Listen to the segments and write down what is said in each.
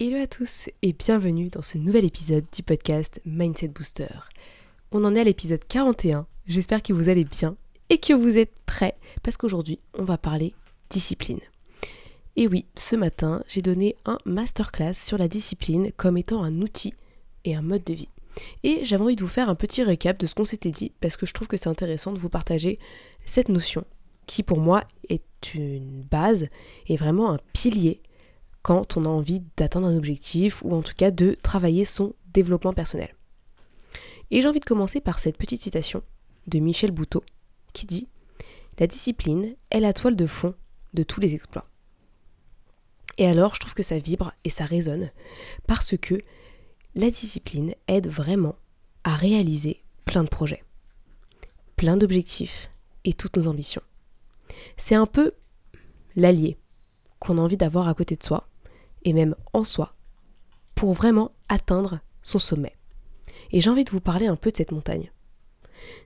Hello à tous et bienvenue dans ce nouvel épisode du podcast Mindset Booster. On en est à l'épisode 41, j'espère que vous allez bien et que vous êtes prêts parce qu'aujourd'hui on va parler discipline. Et oui, ce matin j'ai donné un masterclass sur la discipline comme étant un outil et un mode de vie. Et j'avais envie de vous faire un petit récap de ce qu'on s'était dit parce que je trouve que c'est intéressant de vous partager cette notion qui pour moi est une base et vraiment un pilier quand on a envie d'atteindre un objectif ou en tout cas de travailler son développement personnel. Et j'ai envie de commencer par cette petite citation de Michel Bouteau qui dit La discipline est la toile de fond de tous les exploits. Et alors, je trouve que ça vibre et ça résonne parce que la discipline aide vraiment à réaliser plein de projets, plein d'objectifs et toutes nos ambitions. C'est un peu l'allié qu'on a envie d'avoir à côté de soi, et même en soi, pour vraiment atteindre son sommet. Et j'ai envie de vous parler un peu de cette montagne.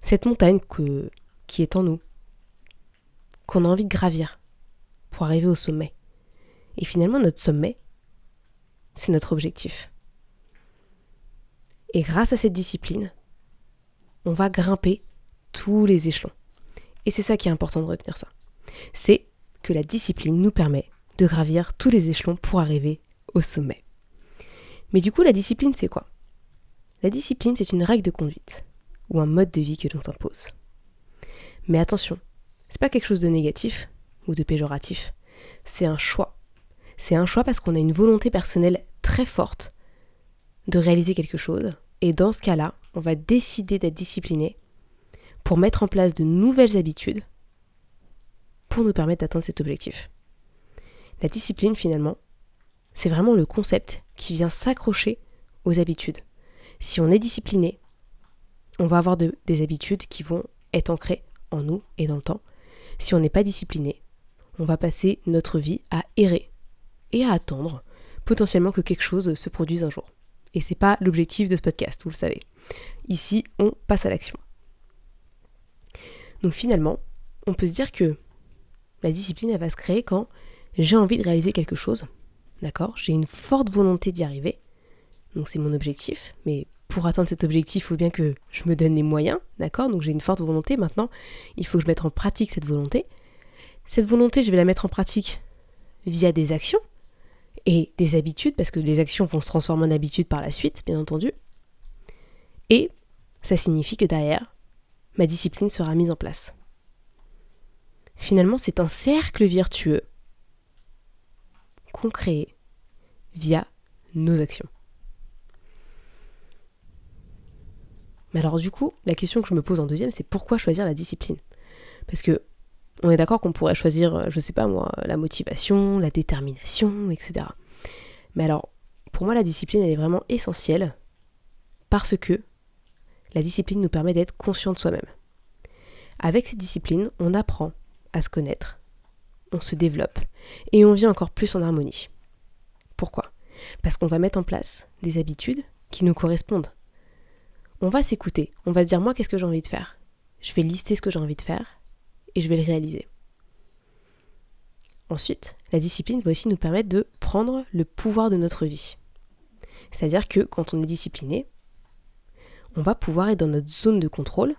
Cette montagne qui est en nous, qu'on a envie de gravir pour arriver au sommet. Et finalement, notre sommet, c'est notre objectif. Et grâce à cette discipline, on va grimper tous les échelons. Et c'est ça qui est important de retenir ça. C'est que la discipline nous permet de gravir tous les échelons pour arriver au sommet. Mais du coup, la discipline, c'est quoi? La discipline, c'est une règle de conduite ou un mode de vie que l'on s'impose. Mais attention, c'est pas quelque chose de négatif ou de péjoratif, c'est un choix. C'est un choix parce qu'on a une volonté personnelle très forte de réaliser quelque chose, et dans ce cas-là, on va décider d'être discipliné pour mettre en place de nouvelles habitudes pour nous permettre d'atteindre cet objectif. La discipline, finalement, c'est vraiment le concept qui vient s'accrocher aux habitudes. Si on est discipliné, on va avoir des habitudes qui vont être ancrées en nous et dans le temps. Si on n'est pas discipliné, on va passer notre vie à errer et à attendre potentiellement que quelque chose se produise un jour. Et c'est pas l'objectif de ce podcast, vous le savez. Ici, on passe à l'action. Donc finalement, on peut se dire que la discipline, elle va se créer quand j'ai envie de réaliser quelque chose, d'accord? J'ai une forte volonté d'y arriver, donc c'est mon objectif, mais pour atteindre cet objectif, il faut bien que je me donne les moyens, d'accord? Donc j'ai une forte volonté, maintenant, il faut que je mette en pratique cette volonté. Cette volonté, je vais la mettre en pratique via des actions et des habitudes, parce que les actions vont se transformer en habitudes par la suite, bien entendu. Et ça signifie que derrière, ma discipline sera mise en place. Finalement, c'est un cercle vertueux qu'on via nos actions. Mais alors du coup, la question que je me pose en deuxième, c'est pourquoi choisir la discipline? Parce que on est d'accord qu'on pourrait choisir, je sais pas moi, la motivation, la détermination, etc. Mais alors, pour moi, la discipline, elle est vraiment essentielle parce que la discipline nous permet d'être conscient de soi-même. Avec cette discipline, on apprend à se connaître, on se développe et on vit encore plus en harmonie. Pourquoi? Parce qu'on va mettre en place des habitudes qui nous correspondent. On va s'écouter, on va se dire moi qu'est-ce que j'ai envie de faire? Je vais lister ce que j'ai envie de faire et je vais le réaliser. Ensuite, la discipline va aussi nous permettre de prendre le pouvoir de notre vie. C'est-à-dire que quand on est discipliné, on va pouvoir être dans notre zone de contrôle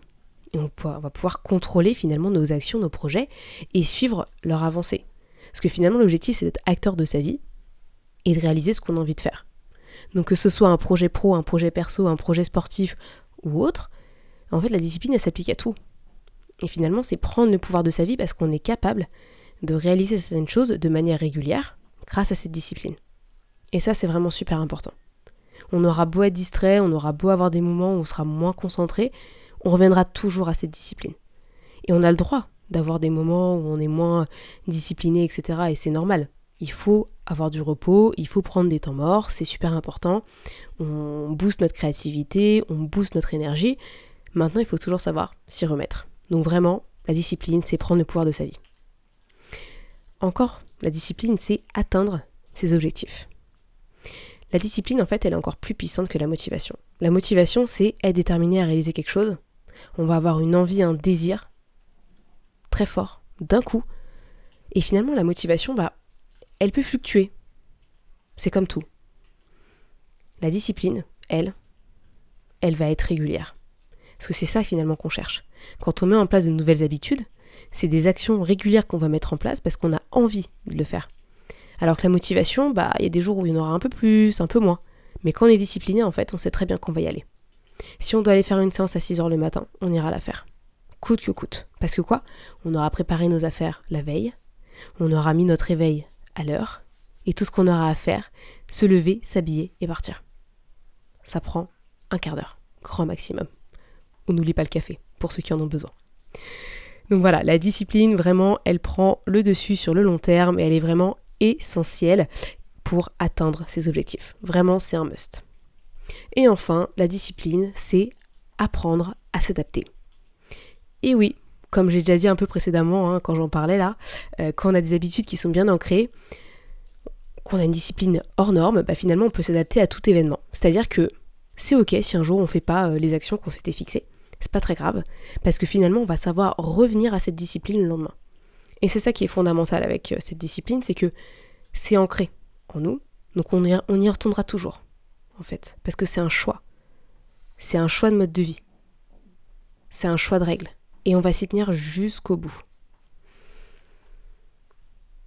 et on va pouvoir contrôler finalement nos actions, nos projets et suivre leur avancée. Parce que finalement l'objectif c'est d'être acteur de sa vie et de réaliser ce qu'on a envie de faire. Donc que ce soit un projet pro, un projet perso, un projet sportif ou autre, en fait la discipline elle s'applique à tout. Et finalement c'est prendre le pouvoir de sa vie parce qu'on est capable de réaliser certaines choses de manière régulière grâce à cette discipline. Et ça c'est vraiment super important. On aura beau être distrait, on aura beau avoir des moments où on sera moins concentré, on reviendra toujours à cette discipline. Et on a le droit d'avoir des moments où on est moins discipliné, etc. Et c'est normal. Il faut avoir du repos, il faut prendre des temps morts, c'est super important. On booste notre créativité, on booste notre énergie. Maintenant, il faut toujours savoir s'y remettre. Donc vraiment, la discipline, c'est prendre le pouvoir de sa vie. Encore, la discipline, c'est atteindre ses objectifs. La discipline, en fait, elle est encore plus puissante que la motivation. La motivation, c'est être déterminé à réaliser quelque chose. On va avoir une envie, un désir très fort, d'un coup. Et finalement, la motivation, bah, elle peut fluctuer. C'est comme tout. La discipline, elle, elle va être régulière. Parce que c'est ça finalement qu'on cherche. Quand on met en place de nouvelles habitudes, c'est des actions régulières qu'on va mettre en place parce qu'on a envie de le faire. Alors que la motivation, bah, il y a des jours où il y en aura un peu plus, un peu moins. Mais quand on est discipliné, en fait, on sait très bien qu'on va y aller. Si on doit aller faire une séance à 6h le matin, on ira la faire. Coûte que coûte. Parce que quoi? On aura préparé nos affaires la veille, on aura mis notre réveil à l'heure, et tout ce qu'on aura à faire, se lever, s'habiller et partir. Ça prend un quart d'heure, grand maximum. On n'oublie pas le café, pour ceux qui en ont besoin. Donc voilà, la discipline, vraiment, elle prend le dessus sur le long terme et elle est vraiment essentielle pour atteindre ses objectifs. Vraiment, c'est un must. Et enfin, la discipline, c'est apprendre à s'adapter. Et oui, comme j'ai déjà dit un peu précédemment, hein, quand j'en parlais là, euh, quand on a des habitudes qui sont bien ancrées, qu'on a une discipline hors norme, bah finalement on peut s'adapter à tout événement. C'est-à-dire que c'est ok si un jour on ne fait pas euh, les actions qu'on s'était fixées, c'est pas très grave, parce que finalement on va savoir revenir à cette discipline le lendemain. Et c'est ça qui est fondamental avec euh, cette discipline, c'est que c'est ancré en nous, donc on y, on y retournera toujours, en fait, parce que c'est un choix. C'est un choix de mode de vie. C'est un choix de règles et on va s'y tenir jusqu'au bout.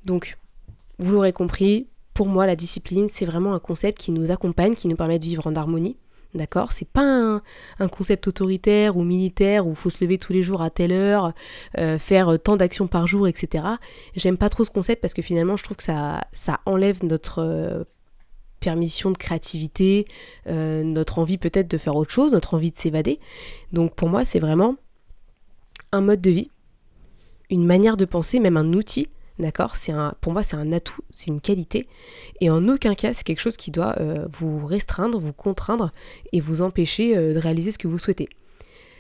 Donc, vous l'aurez compris, pour moi, la discipline, c'est vraiment un concept qui nous accompagne, qui nous permet de vivre en harmonie. D'accord? C'est pas un, concept autoritaire ou militaire où il faut se lever tous les jours à telle heure, euh, faire tant d'actions par jour, etc. J'aime pas trop ce concept parce que finalement, je trouve que ça, enlève notre euh, permission de créativité, euh, notre envie peut-être de faire autre chose, notre envie de s'évader. Donc pour moi, c'est vraiment un mode de vie, une manière de penser, même un outil, d'accord? C'est un, pour moi, c'est un atout, c'est une qualité, et en aucun cas, c'est quelque chose qui doit euh, vous restreindre, vous contraindre et vous empêcher euh, de réaliser ce que vous souhaitez.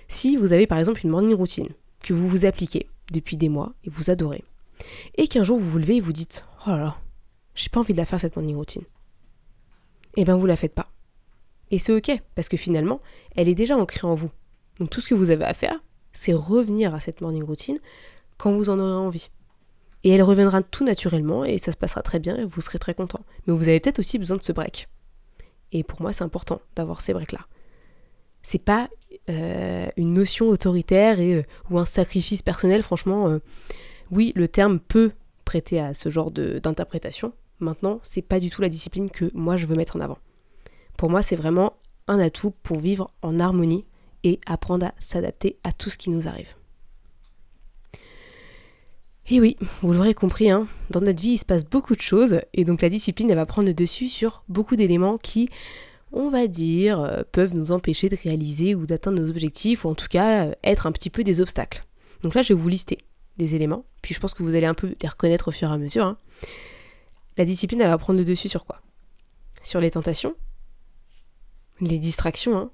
Si vous avez par exemple une morning routine que vous vous appliquez depuis des mois et vous adorez, et qu'un jour vous vous levez et vous dites, oh là là, j'ai pas envie de la faire cette morning routine, eh bien vous la faites pas. Et c'est ok, parce que finalement, elle est déjà ancrée en vous. Donc tout ce que vous avez à faire, c'est revenir à cette morning routine quand vous en aurez envie. Et elle reviendra tout naturellement et ça se passera très bien et vous serez très content. Mais vous avez peut-être aussi besoin de ce break. Et pour moi, c'est important d'avoir ces breaks-là. C'est pas euh, une notion autoritaire et, euh, ou un sacrifice personnel, franchement. Euh, oui, le terme peut prêter à ce genre d'interprétation. Maintenant, c'est pas du tout la discipline que moi je veux mettre en avant. Pour moi, c'est vraiment un atout pour vivre en harmonie et apprendre à s'adapter à tout ce qui nous arrive. Et oui, vous l'aurez compris, hein, dans notre vie il se passe beaucoup de choses et donc la discipline elle va prendre le dessus sur beaucoup d'éléments qui, on va dire, euh, peuvent nous empêcher de réaliser ou d'atteindre nos objectifs ou en tout cas euh, être un petit peu des obstacles. Donc là je vais vous lister des éléments, puis je pense que vous allez un peu les reconnaître au fur et à mesure. Hein. La discipline elle va prendre le dessus sur quoi? Sur les tentations, les distractions, hein,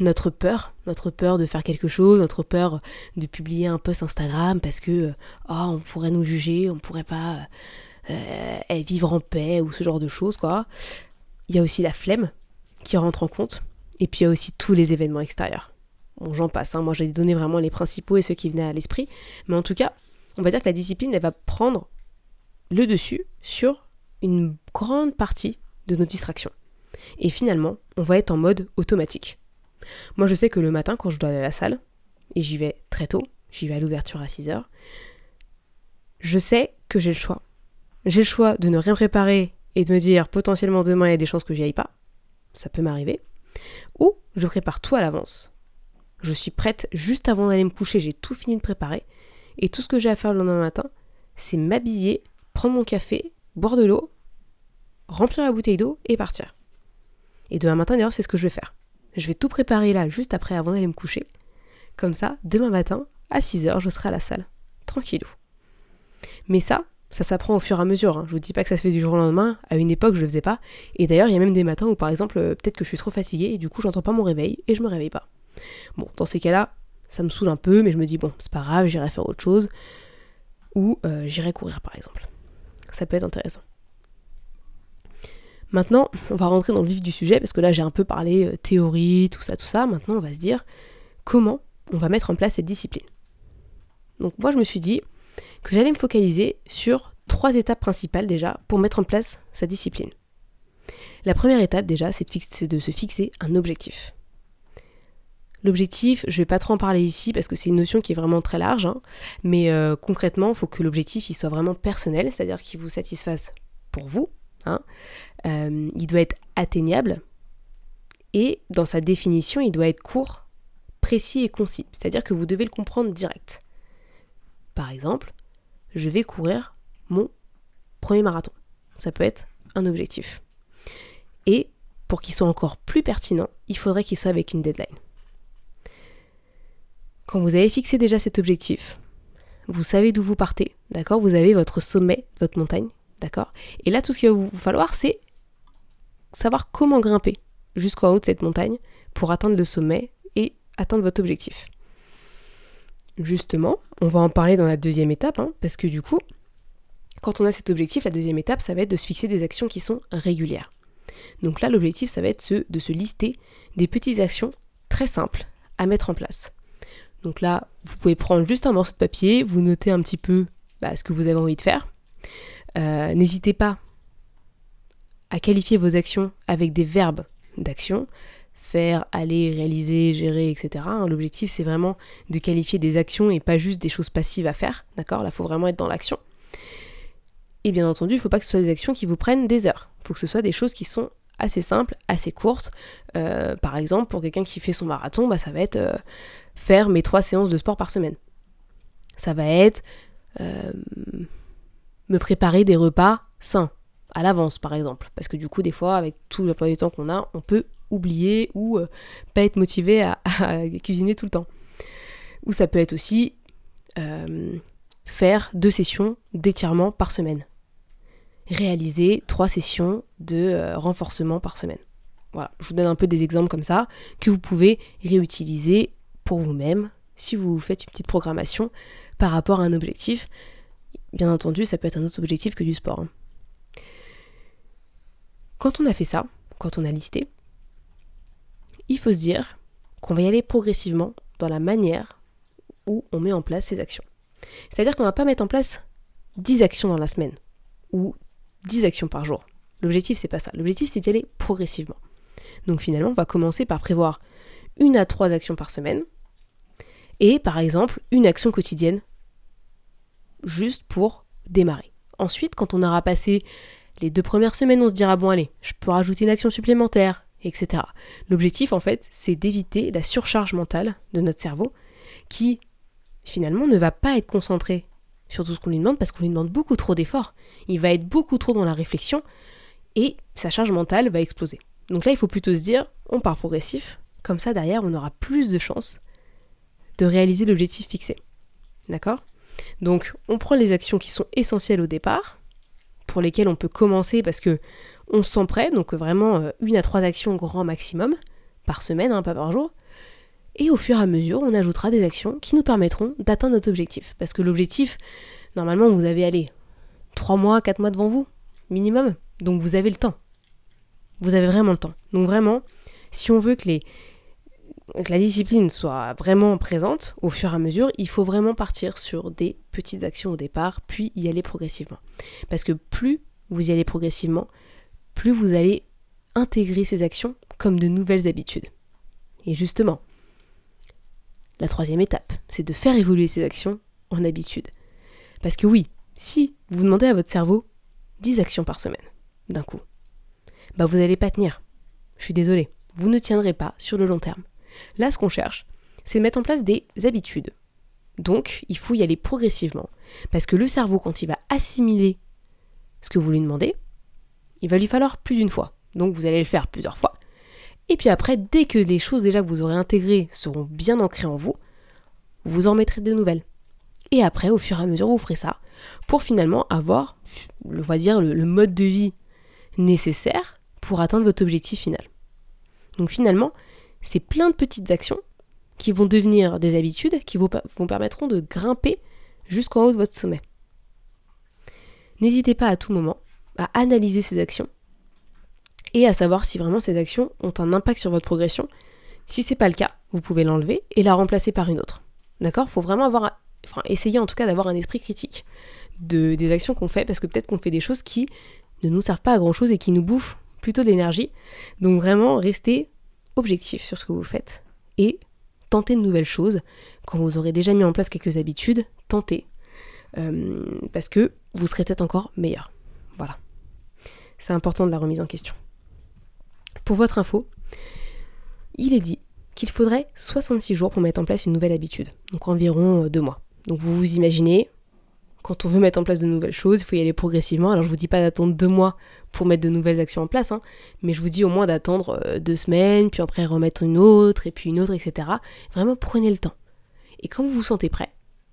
notre peur, notre peur de faire quelque chose, notre peur de publier un post Instagram parce que oh, on pourrait nous juger, on pourrait pas euh, vivre en paix ou ce genre de choses quoi. Il y a aussi la flemme qui rentre en compte et puis il y a aussi tous les événements extérieurs. Bon, j'en passe, hein. moi j'ai donné vraiment les principaux et ceux qui venaient à l'esprit, mais en tout cas, on va dire que la discipline elle va prendre le dessus sur une grande partie de nos distractions. Et finalement, on va être en mode automatique. Moi, je sais que le matin, quand je dois aller à la salle, et j'y vais très tôt, j'y vais à l'ouverture à 6 heures, je sais que j'ai le choix. J'ai le choix de ne rien préparer et de me dire potentiellement demain il y a des chances que j'y aille pas. Ça peut m'arriver. Ou je prépare tout à l'avance. Je suis prête juste avant d'aller me coucher, j'ai tout fini de préparer. Et tout ce que j'ai à faire le lendemain matin, c'est m'habiller, prendre mon café, boire de l'eau, remplir la bouteille d'eau et partir. Et demain matin d'ailleurs c'est ce que je vais faire. Je vais tout préparer là, juste après, avant d'aller me coucher. Comme ça, demain matin, à 6h, je serai à la salle. Tranquillou. Mais ça, Ça s'apprend au fur et à mesure. Hein. Je vous dis pas que ça se fait du jour au lendemain. À une époque, je le faisais pas. Et d'ailleurs, il y a même des matins où, par exemple, euh, peut-être que je suis trop fatiguée et du coup, j'entends pas mon réveil et je me réveille pas. Bon, dans ces cas-là, ça me saoule un peu, mais je me dis, bon, c'est pas grave, j'irai faire autre chose. Ou euh, j'irai courir, par exemple. Ça peut être intéressant. Maintenant, on va rentrer dans le vif du sujet, parce que là, j'ai un peu parlé euh, théorie, tout ça, tout ça. Maintenant, on va se dire comment on va mettre en place cette discipline. Donc, moi, je me suis dit que j'allais me focaliser sur trois étapes principales déjà pour mettre en place sa discipline. La première étape déjà, c'est de, se fixer un objectif. L'objectif, je vais pas trop en parler ici parce que c'est une notion qui est vraiment très large, hein, mais euh, concrètement, il faut que l'objectif soit vraiment personnel, c'est-à-dire qu'il vous satisfasse pour vous. Hein. Euh, il doit être atteignable et dans sa définition, il doit être court, précis et concis, c'est-à-dire que vous devez le comprendre direct. Par exemple, je vais courir mon premier marathon. Ça peut être un objectif. Et pour qu'il soit encore plus pertinent, il faudrait qu'il soit avec une deadline. Quand vous avez fixé déjà cet objectif, vous savez d'où vous partez, d'accord? Vous avez votre sommet, votre montagne, d'accord? Et là, tout ce qu'il va vous falloir, c'est savoir comment grimper jusqu'en haut de cette montagne pour atteindre le sommet et atteindre votre objectif. Justement, on va en parler dans la deuxième étape, hein, parce que du coup, quand on a cet objectif, la deuxième étape, ça va être de se fixer des actions qui sont régulières. Donc là, l'objectif, ça va être de se lister des petites actions très simples à mettre en place. Donc là, vous pouvez prendre juste un morceau de papier, vous notez un petit peu bah, ce que vous avez envie de faire. Euh, n'hésitez pas à qualifier vos actions avec des verbes d'action. Faire, aller, réaliser, gérer, etc. Hein, l'objectif, c'est vraiment de qualifier des actions et pas juste des choses passives à faire. D'accord? Là, il faut vraiment être dans l'action. Et bien entendu, il ne faut pas que ce soit des actions qui vous prennent des heures. Il faut que ce soit des choses qui sont assez simples, assez courtes. Euh, par exemple, pour quelqu'un qui fait son marathon, bah, ça va être euh, faire mes trois séances de sport par semaine. Ça va être euh, me préparer des repas sains, à l'avance par exemple. Parce que du coup, des fois, avec tout le du temps qu'on a, on peut oublier ou pas être motivé à, cuisiner tout le temps. Ou ça peut être aussi faire deux sessions d'étirement par semaine réaliser trois sessions de euh, renforcement par semaine. Voilà, je vous donne un peu des exemples comme ça que vous pouvez réutiliser pour vous-même si vous faites une petite programmation par rapport à un objectif. Bien entendu, ça peut être un autre objectif que du sport. Hein. Quand on a fait ça, quand on a listé, il faut se dire qu'on va y aller progressivement dans la manière où on met en place ces actions. C'est-à-dire qu'on ne va pas mettre en place 10 actions dans la semaine ou 10 actions par jour. L'objectif, c'est pas ça. L'objectif, c'est d'y aller progressivement. Donc finalement, on va commencer par prévoir une à trois actions par semaine et par exemple une action quotidienne juste pour démarrer. Ensuite, quand on aura passé les deux premières semaines, on se dira bon allez, je peux rajouter une action supplémentaire, etc. L'objectif en fait, c'est d'éviter la surcharge mentale de notre cerveau qui finalement ne va pas être concentré sur tout ce qu'on lui demande parce qu'on lui demande beaucoup trop d'efforts. Il va être beaucoup trop dans la réflexion et sa charge mentale va exploser. Donc là, il faut plutôt se dire, on part progressif, comme ça derrière, on aura plus de chances de réaliser l'objectif fixé. D'accord? Donc, on prend les actions qui sont essentielles au départ, pour lesquelles on peut commencer parce que on se sent prêt, donc vraiment euh, une à trois actions grand maximum, par semaine, hein, pas par jour. Et au fur et à mesure, on ajoutera des actions qui nous permettront d'atteindre notre objectif. Parce que l'objectif, normalement, vous avez allé 3 mois, 4 mois devant vous, minimum. Donc vous avez le temps. Vous avez vraiment le temps. Donc vraiment, si on veut que, les, que la discipline soit vraiment présente, au fur et à mesure, il faut vraiment partir sur des petites actions au départ, puis y aller progressivement. Parce que plus vous y allez progressivement, plus vous allez intégrer ces actions comme de nouvelles habitudes. Et justement, la troisième étape, c'est de faire évoluer ces actions en habitude. Parce que oui, si vous demandez à votre cerveau 10 actions par semaine, d'un coup, bah vous n'allez pas tenir. Je suis désolée, vous ne tiendrez pas sur le long terme. Là, ce qu'on cherche, c'est de mettre en place des habitudes. Donc, il faut y aller progressivement. Parce que le cerveau, quand il va assimiler ce que vous lui demandez, il va lui falloir plus d'une fois. Donc, vous allez le faire plusieurs fois. Et puis après, dès que les choses déjà que vous aurez intégrées seront bien ancrées en vous, vous en mettrez de nouvelles. Et après, au fur et à mesure, vous ferez ça pour finalement avoir, on va dire, le, mode de vie nécessaire pour atteindre votre objectif final. Donc finalement, c'est plein de petites actions qui vont devenir des habitudes qui vous, permettront de grimper jusqu'en haut de votre sommet. N'hésitez pas à tout moment à analyser ces actions et à savoir si vraiment ces actions ont un impact sur votre progression. Si c'est pas le cas, vous pouvez l'enlever et la remplacer par une autre. D'accord? Faut vraiment avoir enfin essayer en tout cas d'avoir un esprit critique de, des actions qu'on fait parce que peut-être qu'on fait des choses qui ne nous servent pas à grand chose et qui nous bouffent plutôt de l'énergie. Donc vraiment restez objectif sur ce que vous faites et tentez de nouvelles choses. Quand vous aurez déjà mis en place quelques habitudes, tentez. Euh, parce que vous serez peut-être encore meilleur. Voilà. C'est important de la remise en question. Pour votre info, il est dit qu'il faudrait 66 jours pour mettre en place une nouvelle habitude, donc environ deux mois. Donc vous vous imaginez, quand on veut mettre en place de nouvelles choses, il faut y aller progressivement. Alors je vous dis pas d'attendre deux mois pour mettre de nouvelles actions en place, hein, mais je vous dis au moins d'attendre euh, deux semaines, puis après remettre une autre, et puis une autre, etc. Vraiment prenez le temps. Et quand vous vous sentez prêt,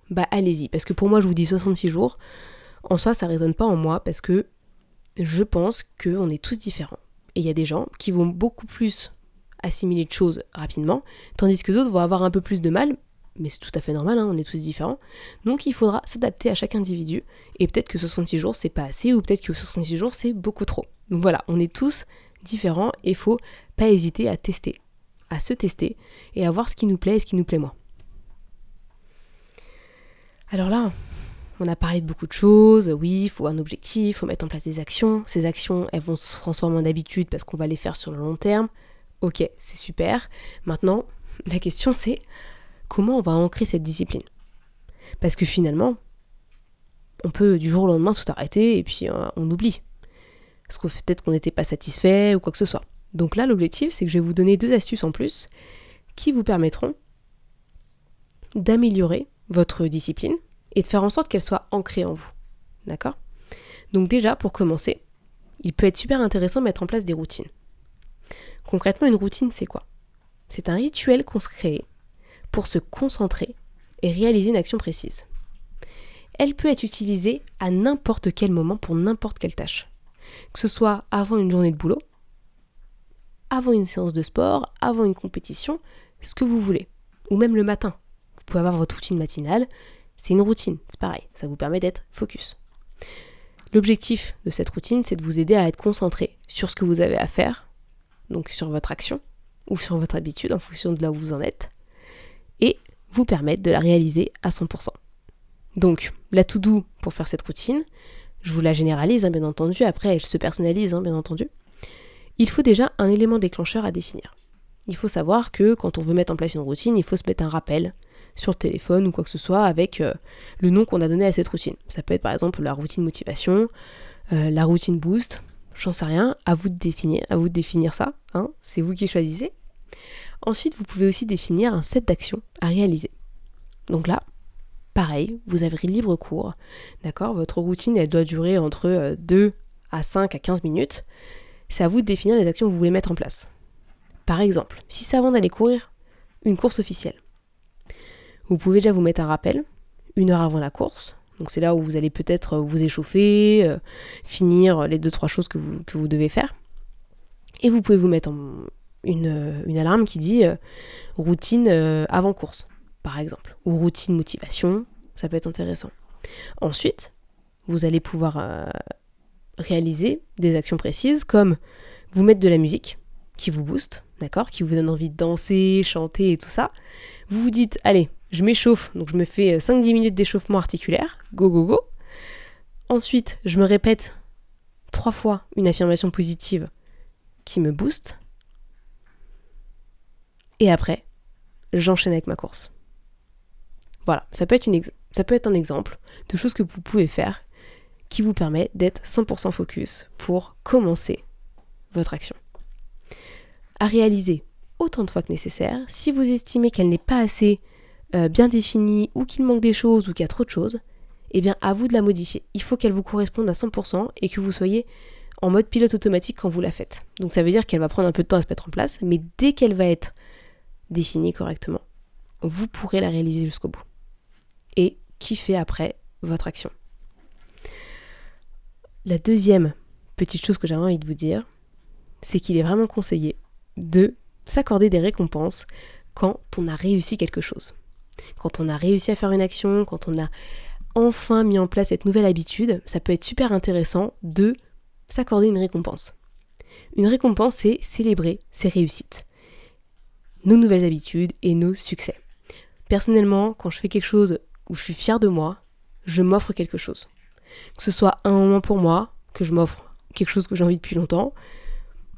bah allez-y. Parce que pour moi, je vous dis 66 jours. En soi, ça résonne pas en moi parce que je pense qu'on est tous différents. Et il y a des gens qui vont beaucoup plus assimiler de choses rapidement, tandis que d'autres vont avoir un peu plus de mal, mais c'est tout à fait normal, hein, on est tous différents. Donc il faudra s'adapter à chaque individu, et peut-être que 66 jours c'est pas assez, ou peut-être que 66 jours c'est beaucoup trop. Donc voilà, on est tous différents, et faut pas hésiter à tester, à se tester, et à voir ce qui nous plaît et ce qui nous plaît moins. Alors là, on a parlé de beaucoup de choses, oui, il faut un objectif, il faut mettre en place des actions, ces actions elles vont se transformer en habitude parce qu'on va les faire sur le long terme, ok, c'est super. Maintenant, la question c'est comment on va ancrer cette discipline Parce que finalement, on peut du jour au lendemain tout arrêter et puis euh, on oublie. Parce que peut-être qu'on n'était pas satisfait ou quoi que ce soit. Donc là, l'objectif, c'est que je vais vous donner deux astuces en plus qui vous permettront d'améliorer votre discipline et de faire en sorte qu'elle soit ancrée en vous. D'accord? Donc déjà, pour commencer, il peut être super intéressant de mettre en place des routines. Concrètement, une routine, c'est quoi? C'est un rituel qu'on se crée pour se concentrer et réaliser une action précise. Elle peut être utilisée à n'importe quel moment pour n'importe quelle tâche. Que ce soit avant une journée de boulot, avant une séance de sport, avant une compétition, ce que vous voulez. Ou même le matin. Vous pouvez avoir votre routine matinale. C'est une routine, c'est pareil, ça vous permet d'être focus. L'objectif de cette routine, c'est de vous aider à être concentré sur ce que vous avez à faire, donc sur votre action ou sur votre habitude en fonction de là où vous en êtes, vous permettre de la réaliser à 100%. Donc, la to-do pour faire cette routine, je vous la généralise, hein, bien entendu, après elle se personnalise, hein, bien entendu. Il faut déjà un élément déclencheur à définir. Il faut savoir que quand on veut mettre en place une routine, il faut se mettre un rappel sur le téléphone ou quoi que ce soit avec euh, le nom qu'on a donné à cette routine. Ça peut être par exemple la routine motivation, euh, la routine boost, j'en sais rien, à vous de définir, à vous de définir ça, hein, c'est vous qui choisissez. Ensuite, vous pouvez aussi définir un set d'actions à réaliser. Donc là, pareil, vous avez libre cours, d'accord? Votre routine, elle doit durer entre 2 euh, à 5 à 15 minutes. C'est à vous de définir les actions que vous voulez mettre en place. Par exemple, si c'est avant d'aller courir une course officielle, vous pouvez déjà vous mettre un rappel, une heure avant la course. Donc c'est là où vous allez peut-être vous échauffer, euh, finir les deux trois choses que vous, que vous devez faire. Et vous pouvez vous mettre en, une, une alarme qui dit euh, routine euh, avant course, par exemple, ou routine motivation, ça peut être intéressant. Ensuite, vous allez pouvoir euh, réaliser des actions précises comme vous mettre de la musique qui vous booste, d'accord, qui vous donne envie de danser, chanter et tout ça. Vous vous dites, allez, je m'échauffe, donc je me fais 5-10 minutes d'échauffement articulaire, go go go. Ensuite, je me répète trois fois une affirmation positive qui me booste. Et après, j'enchaîne avec ma course. Voilà, ça peut, être un exemple de choses que vous pouvez faire qui vous permet d'être 100% focus pour commencer votre action. À réaliser autant de fois que nécessaire. Si vous estimez qu'elle n'est pas assez euh, bien définie ou qu'il manque des choses ou qu'il y a trop de choses, eh bien à vous de la modifier. Il faut qu'elle vous corresponde à 100% et que vous soyez en mode pilote automatique quand vous la faites. Donc ça veut dire qu'elle va prendre un peu de temps à se mettre en place, mais dès qu'elle va être définie correctement, vous pourrez la réaliser jusqu'au bout. Et kiffer après votre action? La deuxième petite chose que j'avais envie de vous dire, c'est qu'il est vraiment conseillé de s'accorder des récompenses quand on a réussi quelque chose. Quand on a réussi à faire une action, quand on a enfin mis en place cette nouvelle habitude, ça peut être super intéressant de s'accorder une récompense. Une récompense, c'est célébrer ses réussites, nos nouvelles habitudes et nos succès. Personnellement, quand je fais quelque chose où je suis fière de moi, je m'offre quelque chose. Que ce soit un moment pour moi, que je m'offre quelque chose que j'ai envie depuis longtemps,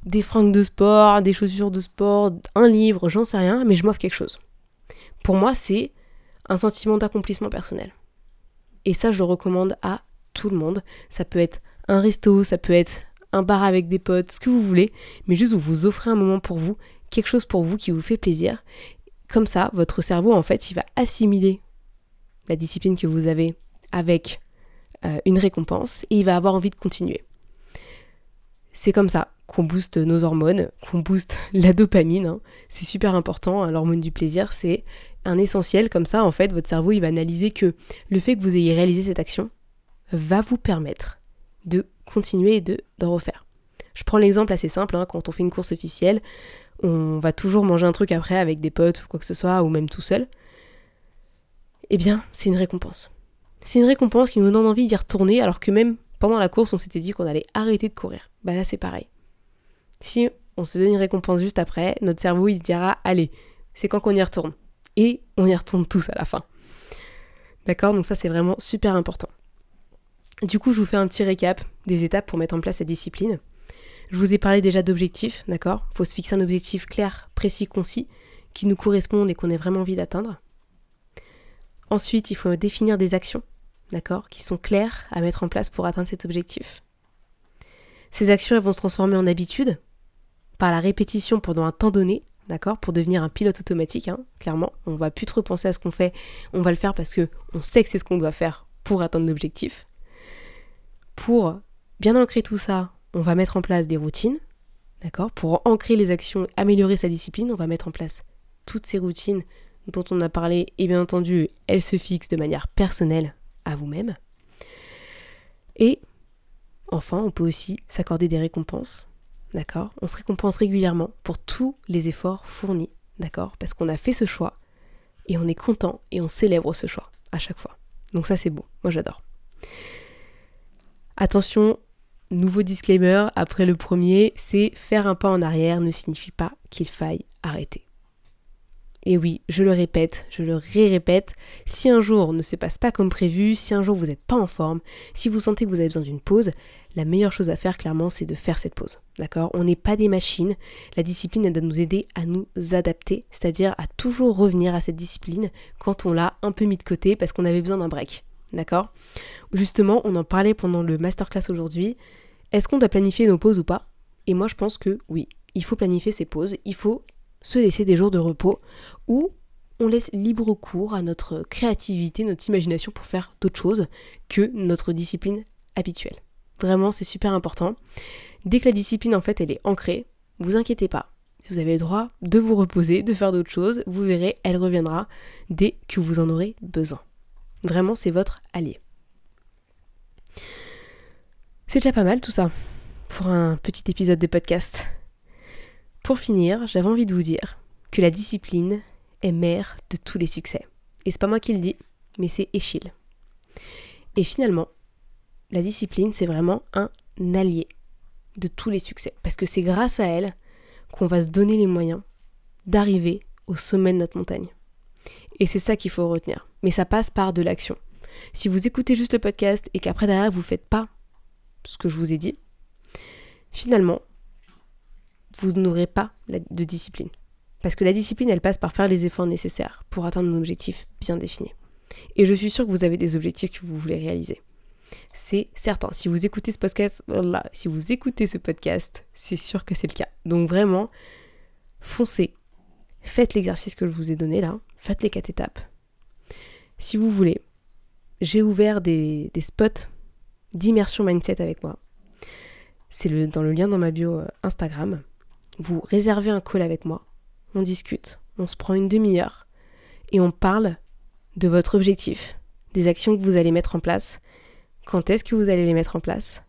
des fringues de sport, des chaussures de sport, un livre, j'en sais rien, mais je m'offre quelque chose. Pour moi, c'est un sentiment d'accomplissement personnel. Et ça, je le recommande à tout le monde. Ça peut être un resto, ça peut être un bar avec des potes, ce que vous voulez, mais juste vous vous offrez un moment pour vous, quelque chose pour vous qui vous fait plaisir. Comme ça, votre cerveau, en fait, il va assimiler la discipline que vous avez avec euh, une récompense et il va avoir envie de continuer. C'est comme ça qu'on booste nos hormones, qu'on booste la dopamine. Hein. C'est super important. Hein, l'hormone du plaisir, c'est un essentiel. Comme ça, en fait, votre cerveau, il va analyser que le fait que vous ayez réalisé cette action va vous permettre de continuer et de, refaire. Je prends l'exemple assez simple, hein, quand on fait une course officielle, on va toujours manger un truc après avec des potes ou quoi que ce soit, ou même tout seul. Eh bien, c'est une récompense. C'est une récompense qui nous donne envie d'y retourner alors que même pendant la course, on s'était dit qu'on allait arrêter de courir. Bah là, c'est pareil. Si on se donne une récompense juste après, notre cerveau, il se dira, allez, c'est quand qu'on y retourne. Et on y retourne tous à la fin. D'accord? Donc ça, c'est vraiment super important. Du coup, je vous fais un petit récap des étapes pour mettre en place cette discipline. Je vous ai parlé déjà d'objectifs, d'accord? Il faut se fixer un objectif clair, précis, concis, qui nous corresponde et qu'on ait vraiment envie d'atteindre. Ensuite, il faut définir des actions, d'accord? Qui sont claires à mettre en place pour atteindre cet objectif. Ces actions, elles vont se transformer en habitude par la répétition pendant un temps donné, d'accord? Pour devenir un pilote automatique, hein, clairement. On va plus trop penser à ce qu'on fait, on va le faire parce que on sait que c'est ce qu'on doit faire pour atteindre l'objectif. Pour bien ancrer tout ça, on va mettre en place des routines, d'accord? Pour ancrer les actions, améliorer sa discipline, on va mettre en place toutes ces routines dont on a parlé, et bien entendu, elles se fixent de manière personnelle à vous-même. Et enfin, on peut aussi s'accorder des récompenses, d'accord? On se récompense régulièrement pour tous les efforts fournis, d'accord? Parce qu'on a fait ce choix, et on est content, et on célèbre ce choix à chaque fois. Donc ça, c'est beau, moi j'adore. Attention, nouveau disclaimer après le premier, c'est faire un pas en arrière ne signifie pas qu'il faille arrêter. Et oui, je le répète, je le ré-répète, si un jour ne se passe pas comme prévu, si un jour vous n'êtes pas en forme, si vous sentez que vous avez besoin d'une pause, la meilleure chose à faire clairement c'est de faire cette pause. D'accord? On n'est pas des machines, la discipline elle doit nous aider à nous adapter, c'est-à-dire à toujours revenir à cette discipline quand on l'a un peu mis de côté parce qu'on avait besoin d'un break. D'accord? Justement, on en parlait pendant le masterclass aujourd'hui. Est-ce qu'on doit planifier nos pauses ou pas? Et moi, je pense que oui, il faut planifier ses pauses, il faut se laisser des jours de repos où on laisse libre cours à notre créativité, notre imagination pour faire d'autres choses que notre discipline habituelle. Vraiment, c'est super important. Dès que la discipline, en fait, elle est ancrée, vous inquiétez pas. Vous avez le droit de vous reposer, de faire d'autres choses. Vous verrez, elle reviendra dès que vous en aurez besoin. Vraiment, c'est votre allié. C'est déjà pas mal tout ça pour un petit épisode de podcast. Pour finir, j'avais envie de vous dire que la discipline est mère de tous les succès. Et c'est pas moi qui le dis, mais c'est Échille. Et finalement, la discipline, c'est vraiment un allié de tous les succès. Parce que c'est grâce à elle qu'on va se donner les moyens d'arriver au sommet de notre montagne. Et c'est ça qu'il faut retenir. Mais ça passe par de l'action. Si vous écoutez juste le podcast et qu'après derrière vous faites pas ce que je vous ai dit, finalement, vous n'aurez pas de discipline. Parce que la discipline, elle passe par faire les efforts nécessaires pour atteindre un objectif bien défini. Et je suis sûre que vous avez des objectifs que vous voulez réaliser. C'est certain. Si vous écoutez ce podcast, si vous écoutez ce podcast, c'est sûr que c'est le cas. Donc vraiment, foncez. Faites l'exercice que je vous ai donné là. Faites les quatre étapes. Si vous voulez, j'ai ouvert des, spots d'immersion mindset avec moi. C'est dans le lien dans ma bio euh, Instagram. Vous réservez un call avec moi. On discute. On se prend une demi-heure. Et on parle de votre objectif, des actions que vous allez mettre en place, quand est-ce que vous allez les mettre en place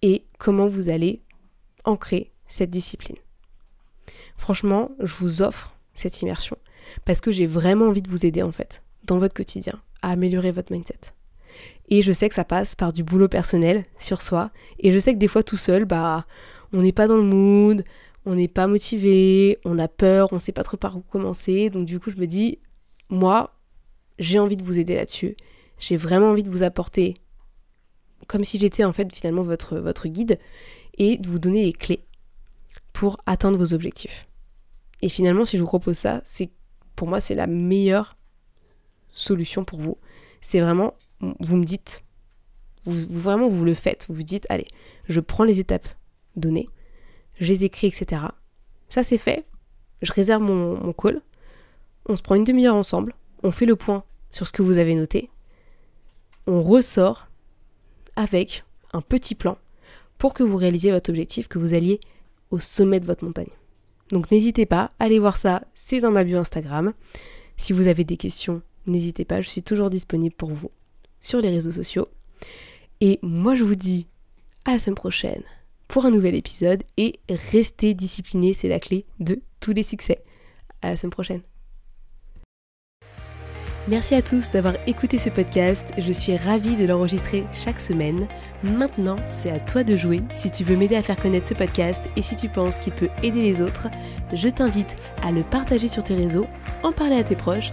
et comment vous allez ancrer cette discipline. Franchement, je vous offre cette immersion parce que j'ai vraiment envie de vous aider en fait dans votre quotidien à améliorer votre mindset. Et je sais que ça passe par du boulot personnel sur soi et je sais que des fois tout seul, bah on n'est pas dans le mood, on n'est pas motivé, on a peur, on sait pas trop par où commencer. Donc du coup, je me dis moi, j'ai envie de vous aider là-dessus. J'ai vraiment envie de vous apporter comme si j'étais en fait finalement votre, votre guide et de vous donner les clés pour atteindre vos objectifs. Et finalement, si je vous propose ça, c'est pour moi c'est la meilleure solution pour vous. C'est vraiment, vous me dites, vous, vraiment vous le faites, vous vous dites, allez, je prends les étapes données, je les écris, etc. Ça c'est fait, je réserve mon, mon call, on se prend une demi-heure ensemble, on fait le point sur ce que vous avez noté, on ressort avec un petit plan pour que vous réalisiez votre objectif, que vous alliez au sommet de votre montagne. Donc n'hésitez pas, allez voir ça, c'est dans ma bio Instagram. Si vous avez des questions, n'hésitez pas, je suis toujours disponible pour vous sur les réseaux sociaux. Et moi je vous dis à la semaine prochaine pour un nouvel épisode et restez disciplinés, c'est la clé de tous les succès. À la semaine prochaine. Merci à tous d'avoir écouté ce podcast, je suis ravie de l'enregistrer chaque semaine. Maintenant, c'est à toi de jouer. Si tu veux m'aider à faire connaître ce podcast et si tu penses qu'il peut aider les autres, je t'invite à le partager sur tes réseaux, en parler à tes proches